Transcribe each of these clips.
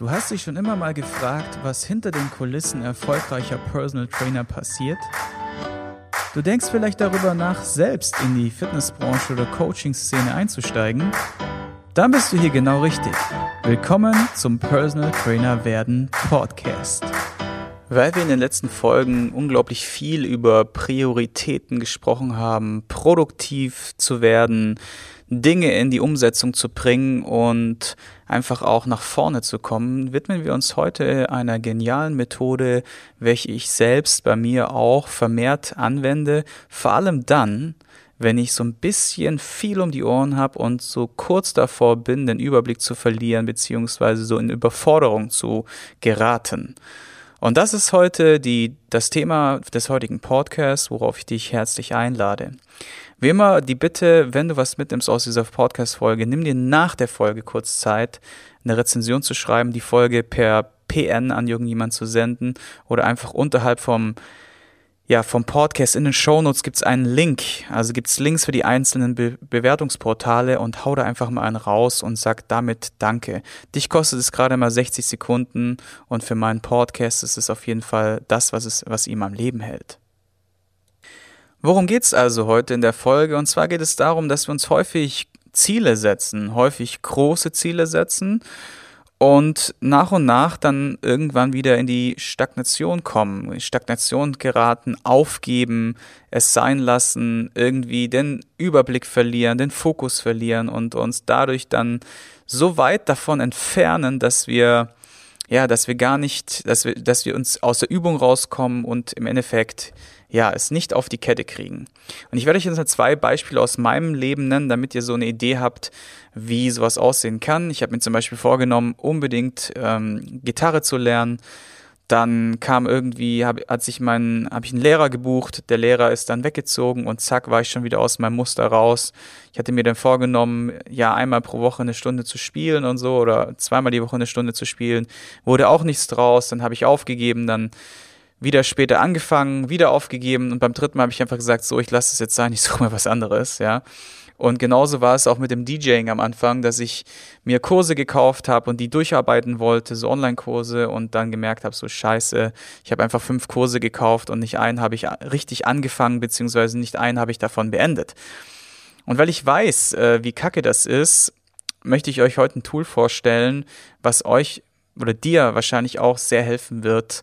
Du hast dich schon immer mal gefragt, was hinter den Kulissen erfolgreicher Personal Trainer passiert? Du denkst vielleicht darüber nach, selbst in die Fitnessbranche oder Coaching-Szene einzusteigen? Dann bist du hier genau richtig. Willkommen zum Personal Trainer werden Podcast. Weil wir in den letzten Folgen unglaublich viel über Prioritäten gesprochen haben, produktiv zu werden, Dinge in die Umsetzung zu bringen und einfach auch nach vorne zu kommen, widmen wir uns heute einer genialen Methode, welche ich selbst bei mir auch vermehrt anwende, vor allem dann, wenn ich so ein bisschen viel um die Ohren habe und so kurz davor bin, den Überblick zu verlieren, beziehungsweise so in Überforderung zu geraten. Und das ist heute die, das Thema des heutigen Podcasts, worauf ich dich herzlich einlade. Wie immer die Bitte, wenn du was mitnimmst aus dieser Podcast-Folge, nimm dir nach der Folge kurz Zeit, eine Rezension zu schreiben, die Folge per PN an irgendjemand zu senden oder einfach unterhalb vom ja, vom Podcast in den Shownotes gibt es einen Link. Also gibt es Links für die einzelnen Be Bewertungsportale und hau da einfach mal einen raus und sag damit Danke. Dich kostet es gerade mal 60 Sekunden und für meinen Podcast ist es auf jeden Fall das, was, es, was ihm am Leben hält. Worum geht es also heute in der Folge? Und zwar geht es darum, dass wir uns häufig Ziele setzen, häufig große Ziele setzen und nach und nach dann irgendwann wieder in die Stagnation kommen, in Stagnation geraten, aufgeben, es sein lassen, irgendwie den Überblick verlieren, den Fokus verlieren und uns dadurch dann so weit davon entfernen, dass wir ja, dass wir gar nicht, dass wir, dass wir uns aus der Übung rauskommen und im Endeffekt ja, es nicht auf die Kette kriegen. Und ich werde euch jetzt zwei Beispiele aus meinem Leben nennen, damit ihr so eine Idee habt, wie sowas aussehen kann. Ich habe mir zum Beispiel vorgenommen, unbedingt ähm, Gitarre zu lernen. Dann kam irgendwie, hab, hat sich mein, habe ich einen Lehrer gebucht, der Lehrer ist dann weggezogen und zack, war ich schon wieder aus meinem Muster raus. Ich hatte mir dann vorgenommen, ja, einmal pro Woche eine Stunde zu spielen und so oder zweimal die Woche eine Stunde zu spielen. Wurde auch nichts draus, dann habe ich aufgegeben, dann wieder später angefangen, wieder aufgegeben und beim dritten Mal habe ich einfach gesagt, so, ich lasse es jetzt sein, ich suche mal was anderes, ja. Und genauso war es auch mit dem DJing am Anfang, dass ich mir Kurse gekauft habe und die durcharbeiten wollte, so Online-Kurse und dann gemerkt habe, so scheiße, ich habe einfach fünf Kurse gekauft und nicht einen habe ich richtig angefangen, beziehungsweise nicht einen habe ich davon beendet. Und weil ich weiß, äh, wie kacke das ist, möchte ich euch heute ein Tool vorstellen, was euch oder dir wahrscheinlich auch sehr helfen wird,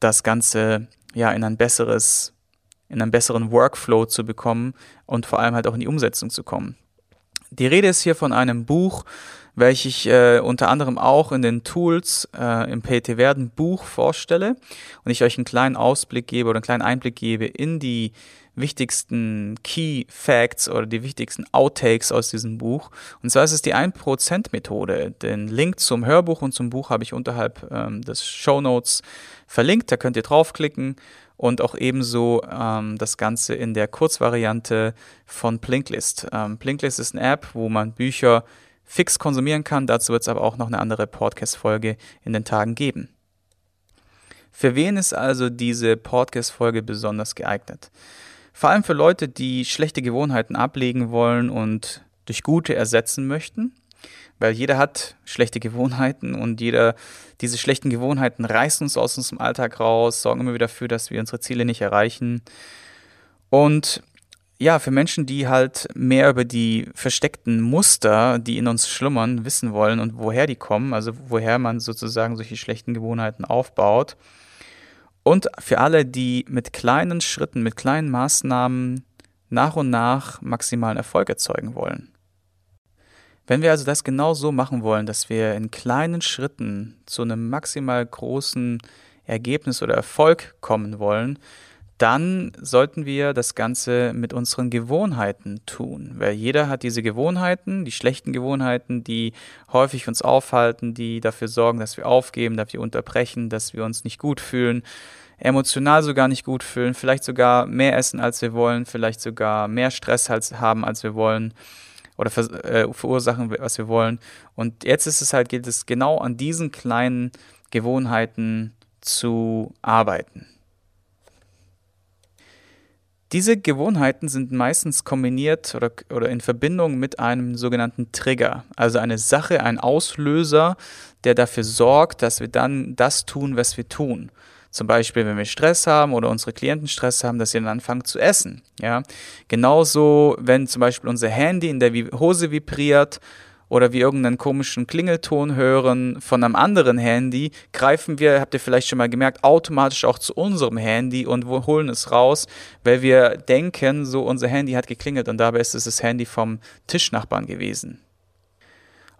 das Ganze ja in ein besseres, in einen besseren Workflow zu bekommen und vor allem halt auch in die Umsetzung zu kommen. Die Rede ist hier von einem Buch, welches ich äh, unter anderem auch in den Tools äh, im PT Werden Buch vorstelle und ich euch einen kleinen Ausblick gebe oder einen kleinen Einblick gebe in die wichtigsten Key Facts oder die wichtigsten Outtakes aus diesem Buch. Und zwar ist es die 1% Methode. Den Link zum Hörbuch und zum Buch habe ich unterhalb ähm, des Show Notes verlinkt. Da könnt ihr draufklicken und auch ebenso ähm, das Ganze in der Kurzvariante von Plinklist. Ähm, Plinklist ist eine App, wo man Bücher fix konsumieren kann. Dazu wird es aber auch noch eine andere Podcast-Folge in den Tagen geben. Für wen ist also diese Podcast-Folge besonders geeignet? Vor allem für Leute, die schlechte Gewohnheiten ablegen wollen und durch gute ersetzen möchten. Weil jeder hat schlechte Gewohnheiten und jeder, diese schlechten Gewohnheiten reißen uns aus unserem Alltag raus, sorgen immer wieder dafür, dass wir unsere Ziele nicht erreichen. Und ja, für Menschen, die halt mehr über die versteckten Muster, die in uns schlummern, wissen wollen und woher die kommen, also woher man sozusagen solche schlechten Gewohnheiten aufbaut, und für alle, die mit kleinen Schritten, mit kleinen Maßnahmen nach und nach maximalen Erfolg erzeugen wollen. Wenn wir also das genau so machen wollen, dass wir in kleinen Schritten zu einem maximal großen Ergebnis oder Erfolg kommen wollen, dann sollten wir das Ganze mit unseren Gewohnheiten tun. Weil jeder hat diese Gewohnheiten, die schlechten Gewohnheiten, die häufig uns aufhalten, die dafür sorgen, dass wir aufgeben, dass wir unterbrechen, dass wir uns nicht gut fühlen, emotional sogar nicht gut fühlen, vielleicht sogar mehr essen, als wir wollen, vielleicht sogar mehr Stress haben, als wir wollen oder ver äh, verursachen, was wir wollen. Und jetzt ist es halt, geht es genau an diesen kleinen Gewohnheiten zu arbeiten. Diese Gewohnheiten sind meistens kombiniert oder, oder in Verbindung mit einem sogenannten Trigger, also eine Sache, ein Auslöser, der dafür sorgt, dass wir dann das tun, was wir tun. Zum Beispiel, wenn wir Stress haben oder unsere Klienten Stress haben, dass sie dann anfangen zu essen. Ja? Genauso, wenn zum Beispiel unser Handy in der Hose vibriert oder wir irgendeinen komischen Klingelton hören von einem anderen Handy, greifen wir, habt ihr vielleicht schon mal gemerkt, automatisch auch zu unserem Handy und holen es raus, weil wir denken, so unser Handy hat geklingelt und dabei ist es das Handy vom Tischnachbarn gewesen.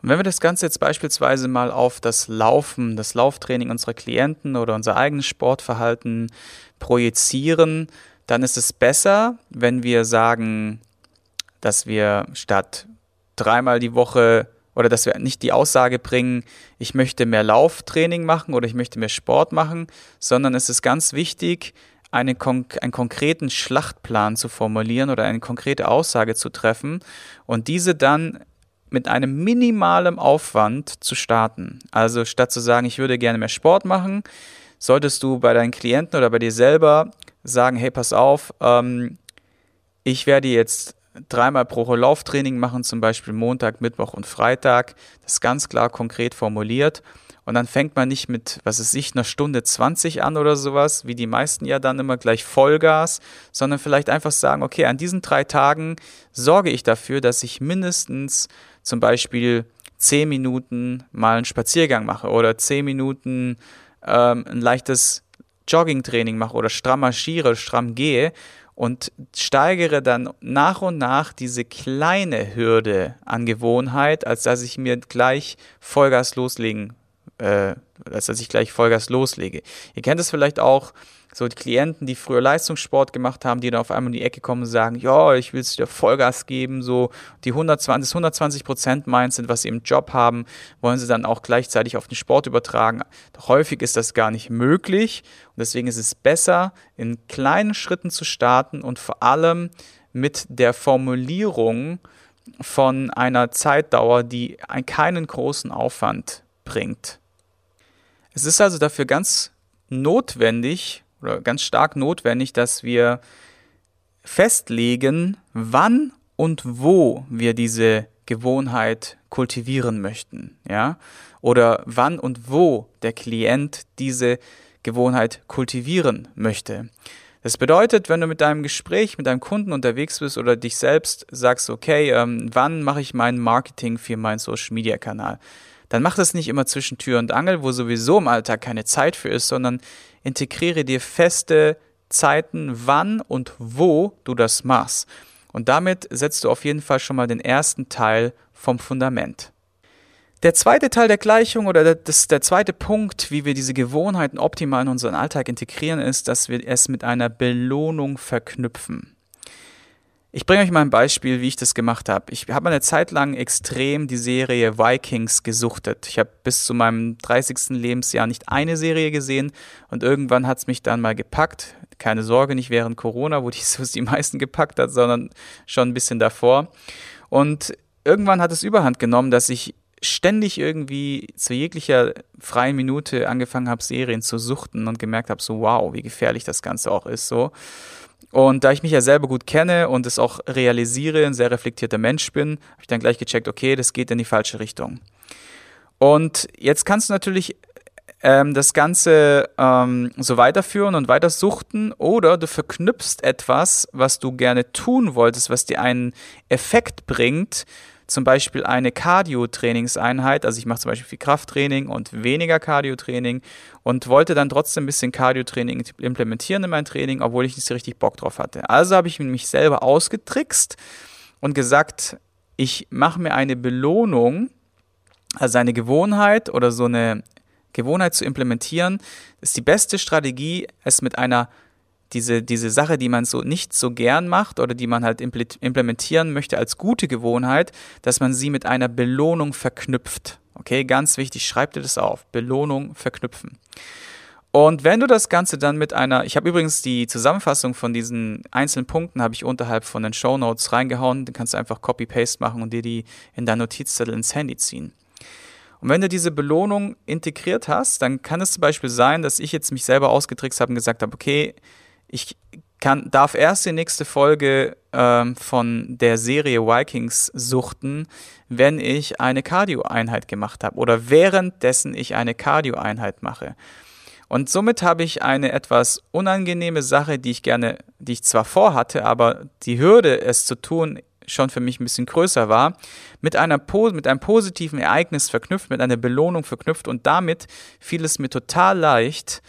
Und wenn wir das Ganze jetzt beispielsweise mal auf das Laufen, das Lauftraining unserer Klienten oder unser eigenes Sportverhalten projizieren, dann ist es besser, wenn wir sagen, dass wir statt dreimal die Woche oder dass wir nicht die Aussage bringen, ich möchte mehr Lauftraining machen oder ich möchte mehr Sport machen, sondern es ist ganz wichtig, eine, einen konkreten Schlachtplan zu formulieren oder eine konkrete Aussage zu treffen und diese dann mit einem minimalen Aufwand zu starten. Also statt zu sagen, ich würde gerne mehr Sport machen, solltest du bei deinen Klienten oder bei dir selber sagen, hey, pass auf, ähm, ich werde jetzt dreimal pro Woche Lauftraining machen, zum Beispiel Montag, Mittwoch und Freitag. Das ist ganz klar konkret formuliert. Und dann fängt man nicht mit, was ist ich, einer Stunde 20 an oder sowas, wie die meisten ja dann immer gleich Vollgas, sondern vielleicht einfach sagen, okay, an diesen drei Tagen sorge ich dafür, dass ich mindestens zum Beispiel 10 Minuten mal einen Spaziergang mache oder 10 Minuten ähm, ein leichtes Joggingtraining mache oder stramm marschiere, stramm gehe und steigere dann nach und nach diese kleine Hürde an Gewohnheit, als dass ich mir gleich Vollgas loslegen, äh, dass ich gleich Vollgas loslege. Ihr kennt es vielleicht auch, so die Klienten, die früher Leistungssport gemacht haben, die dann auf einmal in die Ecke kommen und sagen, ja, ich will es dir Vollgas geben, so die 120, 120 Prozent Mindset, was sie im Job haben, wollen sie dann auch gleichzeitig auf den Sport übertragen. Doch häufig ist das gar nicht möglich und deswegen ist es besser, in kleinen Schritten zu starten und vor allem mit der Formulierung von einer Zeitdauer, die keinen großen Aufwand bringt. Es ist also dafür ganz notwendig, oder ganz stark notwendig, dass wir festlegen, wann und wo wir diese Gewohnheit kultivieren möchten, ja? Oder wann und wo der Klient diese Gewohnheit kultivieren möchte. Das bedeutet, wenn du mit deinem Gespräch mit deinem Kunden unterwegs bist oder dich selbst sagst, okay, ähm, wann mache ich mein Marketing für meinen Social Media Kanal? Dann mach das nicht immer zwischen Tür und Angel, wo sowieso im Alltag keine Zeit für ist, sondern integriere dir feste Zeiten, wann und wo du das machst. Und damit setzt du auf jeden Fall schon mal den ersten Teil vom Fundament. Der zweite Teil der Gleichung oder das, der zweite Punkt, wie wir diese Gewohnheiten optimal in unseren Alltag integrieren, ist, dass wir es mit einer Belohnung verknüpfen. Ich bringe euch mal ein Beispiel, wie ich das gemacht habe. Ich habe eine Zeit lang extrem die Serie Vikings gesuchtet. Ich habe bis zu meinem 30. Lebensjahr nicht eine Serie gesehen und irgendwann hat es mich dann mal gepackt. Keine Sorge, nicht während Corona, wo die, es die meisten gepackt hat, sondern schon ein bisschen davor. Und irgendwann hat es überhand genommen, dass ich ständig irgendwie zu jeglicher freien Minute angefangen habe, Serien zu suchten und gemerkt habe, so wow, wie gefährlich das Ganze auch ist. So. Und da ich mich ja selber gut kenne und es auch realisiere, ein sehr reflektierter Mensch bin, habe ich dann gleich gecheckt, okay, das geht in die falsche Richtung. Und jetzt kannst du natürlich ähm, das Ganze ähm, so weiterführen und weiter suchten oder du verknüpfst etwas, was du gerne tun wolltest, was dir einen Effekt bringt, zum Beispiel eine Cardio-Trainingseinheit, also ich mache zum Beispiel viel Krafttraining und weniger Cardio-Training und wollte dann trotzdem ein bisschen Cardio-Training implementieren in mein Training, obwohl ich nicht so richtig Bock drauf hatte. Also habe ich mich selber ausgetrickst und gesagt, ich mache mir eine Belohnung, also eine Gewohnheit oder so eine Gewohnheit zu implementieren, ist die beste Strategie, es mit einer diese, diese Sache, die man so nicht so gern macht oder die man halt implementieren möchte als gute Gewohnheit, dass man sie mit einer Belohnung verknüpft. Okay, ganz wichtig, schreib dir das auf. Belohnung verknüpfen. Und wenn du das Ganze dann mit einer, ich habe übrigens die Zusammenfassung von diesen einzelnen Punkten habe ich unterhalb von den Show Notes reingehauen, dann kannst du einfach Copy-Paste machen und dir die in dein Notizzettel ins Handy ziehen. Und wenn du diese Belohnung integriert hast, dann kann es zum Beispiel sein, dass ich jetzt mich selber ausgetrickst habe und gesagt habe, okay, ich kann, darf erst die nächste Folge ähm, von der Serie Vikings suchten, wenn ich eine Cardio-Einheit gemacht habe oder währenddessen ich eine Cardio-Einheit mache. Und somit habe ich eine etwas unangenehme Sache, die ich gerne, die ich zwar vorhatte, aber die Hürde, es zu tun, schon für mich ein bisschen größer war, mit, einer, mit einem positiven Ereignis verknüpft, mit einer Belohnung verknüpft und damit fiel es mir total leicht,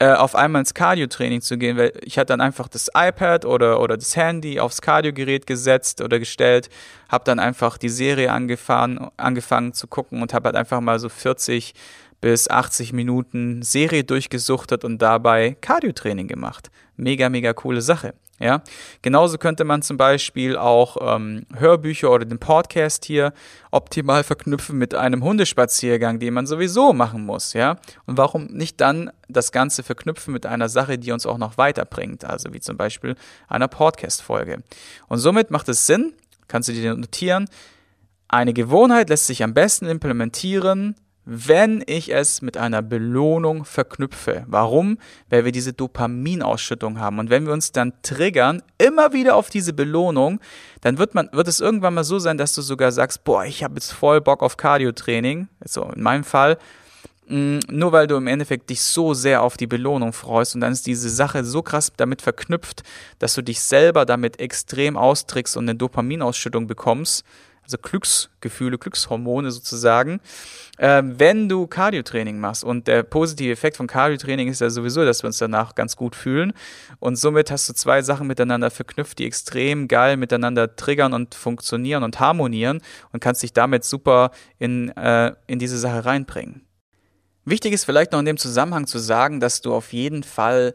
äh, auf einmal ins Cardio-Training zu gehen, weil ich hatte dann einfach das iPad oder, oder das Handy aufs Cardio-Gerät gesetzt oder gestellt, habe dann einfach die Serie angefangen, angefangen zu gucken und habe halt einfach mal so 40 bis 80 Minuten Serie durchgesuchtet und dabei Cardio-Training gemacht. Mega, mega coole Sache. Ja, genauso könnte man zum Beispiel auch ähm, Hörbücher oder den Podcast hier optimal verknüpfen mit einem Hundespaziergang, den man sowieso machen muss. Ja, und warum nicht dann das Ganze verknüpfen mit einer Sache, die uns auch noch weiterbringt, also wie zum Beispiel einer Podcast-Folge. Und somit macht es Sinn, kannst du dir notieren, eine Gewohnheit lässt sich am besten implementieren, wenn ich es mit einer Belohnung verknüpfe. Warum? Weil wir diese Dopaminausschüttung haben. Und wenn wir uns dann triggern, immer wieder auf diese Belohnung, dann wird, man, wird es irgendwann mal so sein, dass du sogar sagst, boah, ich habe jetzt voll Bock auf Cardio-Training. So, in meinem Fall. Mm, nur weil du im Endeffekt dich so sehr auf die Belohnung freust und dann ist diese Sache so krass damit verknüpft, dass du dich selber damit extrem austrickst und eine Dopaminausschüttung bekommst, also Glücksgefühle, Glückshormone sozusagen, äh, wenn du Cardiotraining machst. Und der positive Effekt von Cardiotraining ist ja sowieso, dass wir uns danach ganz gut fühlen. Und somit hast du zwei Sachen miteinander verknüpft, die extrem geil miteinander triggern und funktionieren und harmonieren und kannst dich damit super in, äh, in diese Sache reinbringen. Wichtig ist vielleicht noch in dem Zusammenhang zu sagen, dass du auf jeden Fall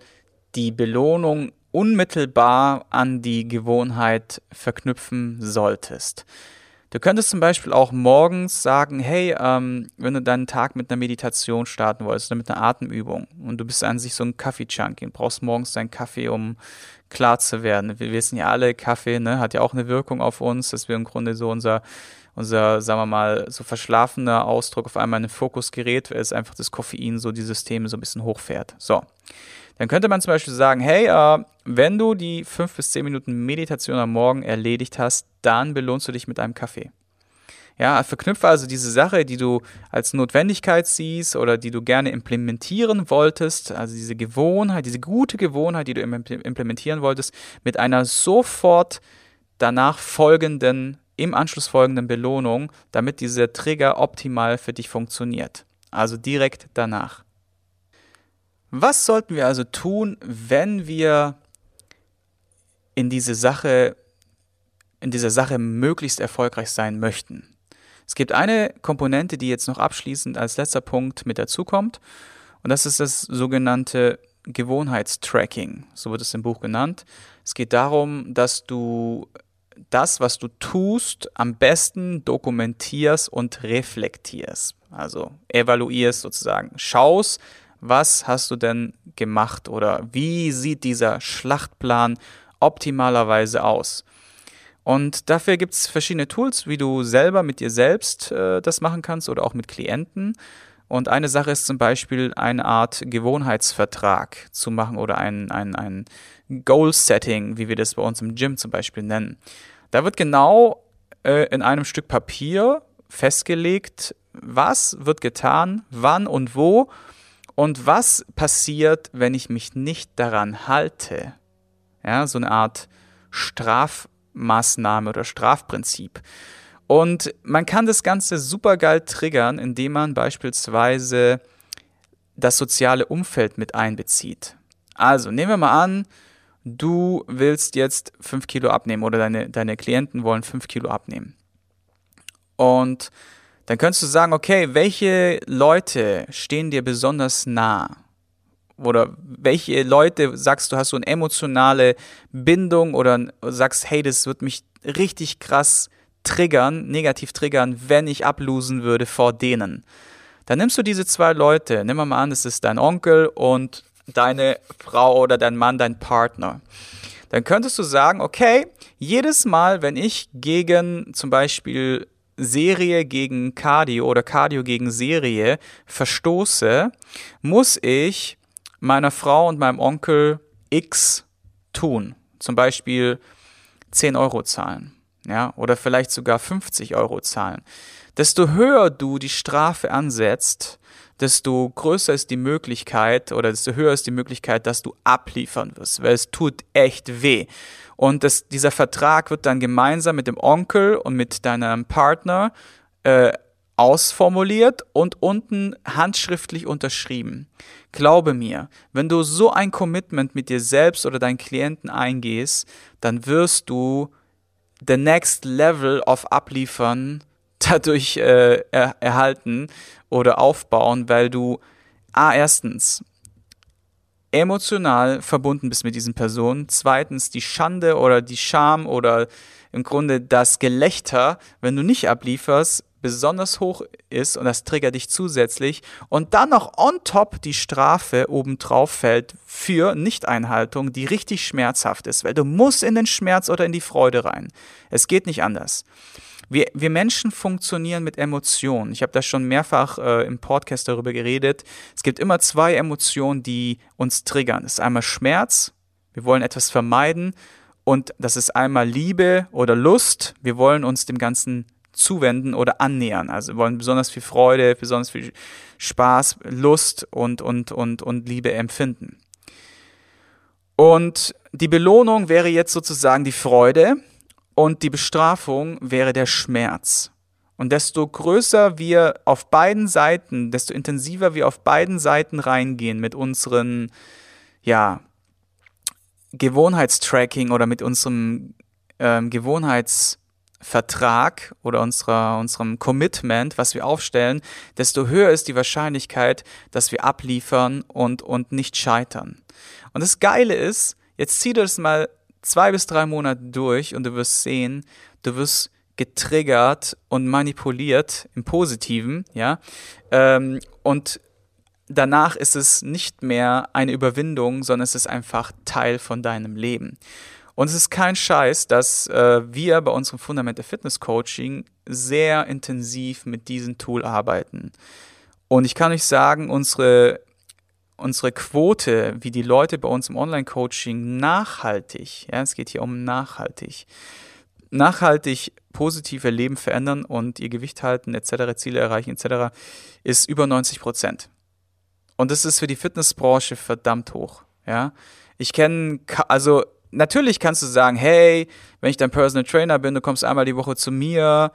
die Belohnung unmittelbar an die Gewohnheit verknüpfen solltest. Du könntest zum Beispiel auch morgens sagen, hey, ähm, wenn du deinen Tag mit einer Meditation starten wolltest oder mit einer Atemübung und du bist an sich so ein Kaffee-Junkie und brauchst morgens deinen Kaffee, um klar zu werden. Wir wissen ja alle, Kaffee ne, hat ja auch eine Wirkung auf uns, dass wir im Grunde so unser, unser, sagen wir mal, so verschlafener Ausdruck auf einmal in den Fokus gerät, weil es einfach das Koffein so die Systeme so ein bisschen hochfährt. So. Dann könnte man zum Beispiel sagen, hey, äh, wenn du die fünf bis zehn Minuten Meditation am Morgen erledigt hast, dann belohnst du dich mit einem Kaffee. Ja, verknüpfe also diese Sache, die du als Notwendigkeit siehst oder die du gerne implementieren wolltest, also diese Gewohnheit, diese gute Gewohnheit, die du implementieren wolltest, mit einer sofort danach folgenden, im Anschluss folgenden Belohnung, damit dieser Trigger optimal für dich funktioniert. Also direkt danach. Was sollten wir also tun, wenn wir in diese Sache, in dieser Sache möglichst erfolgreich sein möchten? Es gibt eine Komponente, die jetzt noch abschließend als letzter Punkt mit dazukommt, und das ist das sogenannte Gewohnheitstracking, so wird es im Buch genannt. Es geht darum, dass du das, was du tust, am besten dokumentierst und reflektierst. Also evaluierst sozusagen, schaust, was hast du denn gemacht oder wie sieht dieser Schlachtplan optimalerweise aus? Und dafür gibt es verschiedene Tools, wie du selber mit dir selbst äh, das machen kannst oder auch mit Klienten. Und eine Sache ist zum Beispiel eine Art Gewohnheitsvertrag zu machen oder ein, ein, ein Goal-Setting, wie wir das bei uns im Gym zum Beispiel nennen. Da wird genau äh, in einem Stück Papier festgelegt, was wird getan, wann und wo und was passiert, wenn ich mich nicht daran halte? Ja, so eine Art Strafmaßnahme oder Strafprinzip. Und man kann das Ganze super geil triggern, indem man beispielsweise das soziale Umfeld mit einbezieht. Also nehmen wir mal an, du willst jetzt 5 Kilo abnehmen oder deine, deine Klienten wollen 5 Kilo abnehmen. Und dann könntest du sagen, okay, welche Leute stehen dir besonders nah? Oder welche Leute sagst du, hast du eine emotionale Bindung oder sagst, hey, das wird mich richtig krass triggern, negativ triggern, wenn ich ablosen würde vor denen. Dann nimmst du diese zwei Leute, nimm mal an, das ist dein Onkel und deine Frau oder dein Mann, dein Partner. Dann könntest du sagen, okay, jedes Mal, wenn ich gegen zum Beispiel Serie gegen Cardio oder Cardio gegen Serie verstoße, muss ich meiner Frau und meinem Onkel X tun. Zum Beispiel 10 Euro zahlen, ja, oder vielleicht sogar 50 Euro zahlen. Desto höher du die Strafe ansetzt, desto größer ist die Möglichkeit oder desto höher ist die Möglichkeit, dass du abliefern wirst, weil es tut echt weh. Und das, dieser Vertrag wird dann gemeinsam mit dem Onkel und mit deinem Partner äh, ausformuliert und unten handschriftlich unterschrieben. Glaube mir, wenn du so ein Commitment mit dir selbst oder deinen Klienten eingehst, dann wirst du the next level of abliefern dadurch äh, er, erhalten oder aufbauen, weil du a erstens emotional verbunden bist mit diesen Personen, zweitens die Schande oder die Scham oder im Grunde das Gelächter, wenn du nicht ablieferst, besonders hoch ist und das triggert dich zusätzlich und dann noch on top die Strafe obendrauf fällt für Nichteinhaltung, die richtig schmerzhaft ist, weil du musst in den Schmerz oder in die Freude rein. Es geht nicht anders. Wir, wir Menschen funktionieren mit Emotionen. Ich habe da schon mehrfach äh, im Podcast darüber geredet. Es gibt immer zwei Emotionen, die uns triggern. Das ist einmal Schmerz, wir wollen etwas vermeiden und das ist einmal Liebe oder Lust. Wir wollen uns dem Ganzen zuwenden oder annähern. Also wollen besonders viel Freude, besonders viel Spaß, Lust und, und, und, und Liebe empfinden. Und die Belohnung wäre jetzt sozusagen die Freude und die Bestrafung wäre der Schmerz. Und desto größer wir auf beiden Seiten, desto intensiver wir auf beiden Seiten reingehen mit unseren, ja, Gewohnheitstracking oder mit unserem ähm, Gewohnheits- Vertrag oder unserer, unserem Commitment, was wir aufstellen, desto höher ist die Wahrscheinlichkeit, dass wir abliefern und, und nicht scheitern. Und das Geile ist, jetzt zieh das mal zwei bis drei Monate durch und du wirst sehen, du wirst getriggert und manipuliert im Positiven, ja, ähm, und danach ist es nicht mehr eine Überwindung, sondern es ist einfach Teil von deinem Leben. Und es ist kein Scheiß, dass äh, wir bei unserem Fundament der Fitness Coaching sehr intensiv mit diesem Tool arbeiten. Und ich kann euch sagen, unsere, unsere Quote, wie die Leute bei uns im Online-Coaching nachhaltig, ja, es geht hier um nachhaltig, nachhaltig positive Leben verändern und ihr Gewicht halten etc., Ziele erreichen etc., ist über 90 Prozent. Und das ist für die Fitnessbranche verdammt hoch. Ja, ich kenne, also natürlich kannst du sagen, hey, wenn ich dein Personal Trainer bin, du kommst einmal die Woche zu mir,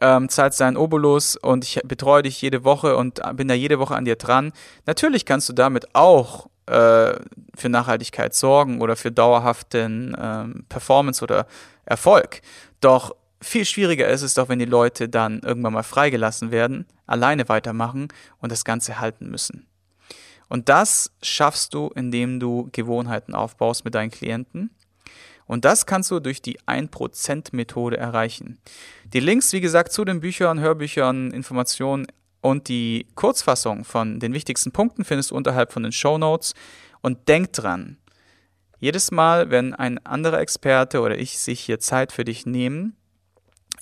ähm, zahlst deinen Obolus und ich betreue dich jede Woche und bin da jede Woche an dir dran. Natürlich kannst du damit auch äh, für Nachhaltigkeit sorgen oder für dauerhaften ähm, Performance oder Erfolg. Doch viel schwieriger ist es doch, wenn die Leute dann irgendwann mal freigelassen werden, alleine weitermachen und das Ganze halten müssen. Und das schaffst du, indem du Gewohnheiten aufbaust mit deinen Klienten und das kannst du durch die 1%-Methode erreichen. Die Links, wie gesagt, zu den Büchern, Hörbüchern, Informationen und die Kurzfassung von den wichtigsten Punkten findest du unterhalb von den Show Notes. Und denk dran, jedes Mal, wenn ein anderer Experte oder ich sich hier Zeit für dich nehmen,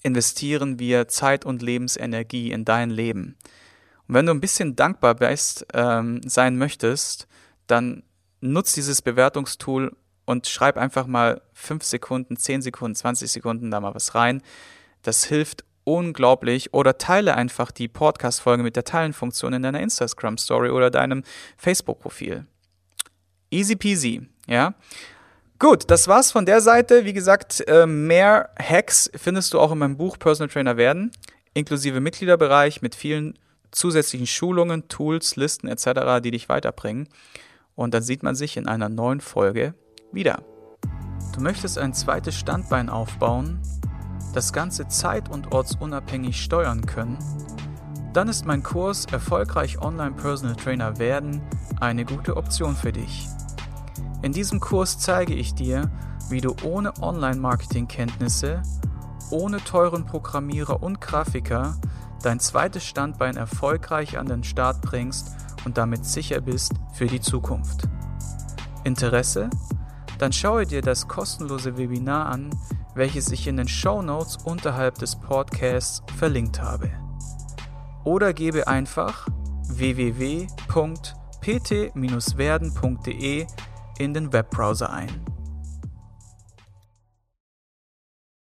investieren wir Zeit und Lebensenergie in dein Leben. Und wenn du ein bisschen dankbar bist, ähm, sein möchtest, dann nutz dieses Bewertungstool und schreib einfach mal 5 Sekunden, 10 Sekunden, 20 Sekunden da mal was rein. Das hilft unglaublich. Oder teile einfach die Podcast-Folge mit der Teilenfunktion in deiner Instagram-Story oder deinem Facebook-Profil. Easy peasy, ja. Gut, das war's von der Seite. Wie gesagt, äh, mehr Hacks findest du auch in meinem Buch Personal Trainer werden, inklusive Mitgliederbereich mit vielen zusätzlichen Schulungen, Tools, Listen etc., die dich weiterbringen. Und dann sieht man sich in einer neuen Folge wieder. Du möchtest ein zweites Standbein aufbauen, das Ganze zeit- und ortsunabhängig steuern können? Dann ist mein Kurs Erfolgreich Online Personal Trainer werden eine gute Option für dich. In diesem Kurs zeige ich dir, wie du ohne Online-Marketing-Kenntnisse, ohne teuren Programmierer und Grafiker dein zweites Standbein erfolgreich an den Start bringst und damit sicher bist für die Zukunft. Interesse? Dann schaue dir das kostenlose Webinar an, welches ich in den Show Notes unterhalb des Podcasts verlinkt habe. Oder gebe einfach www.pt-werden.de in den Webbrowser ein.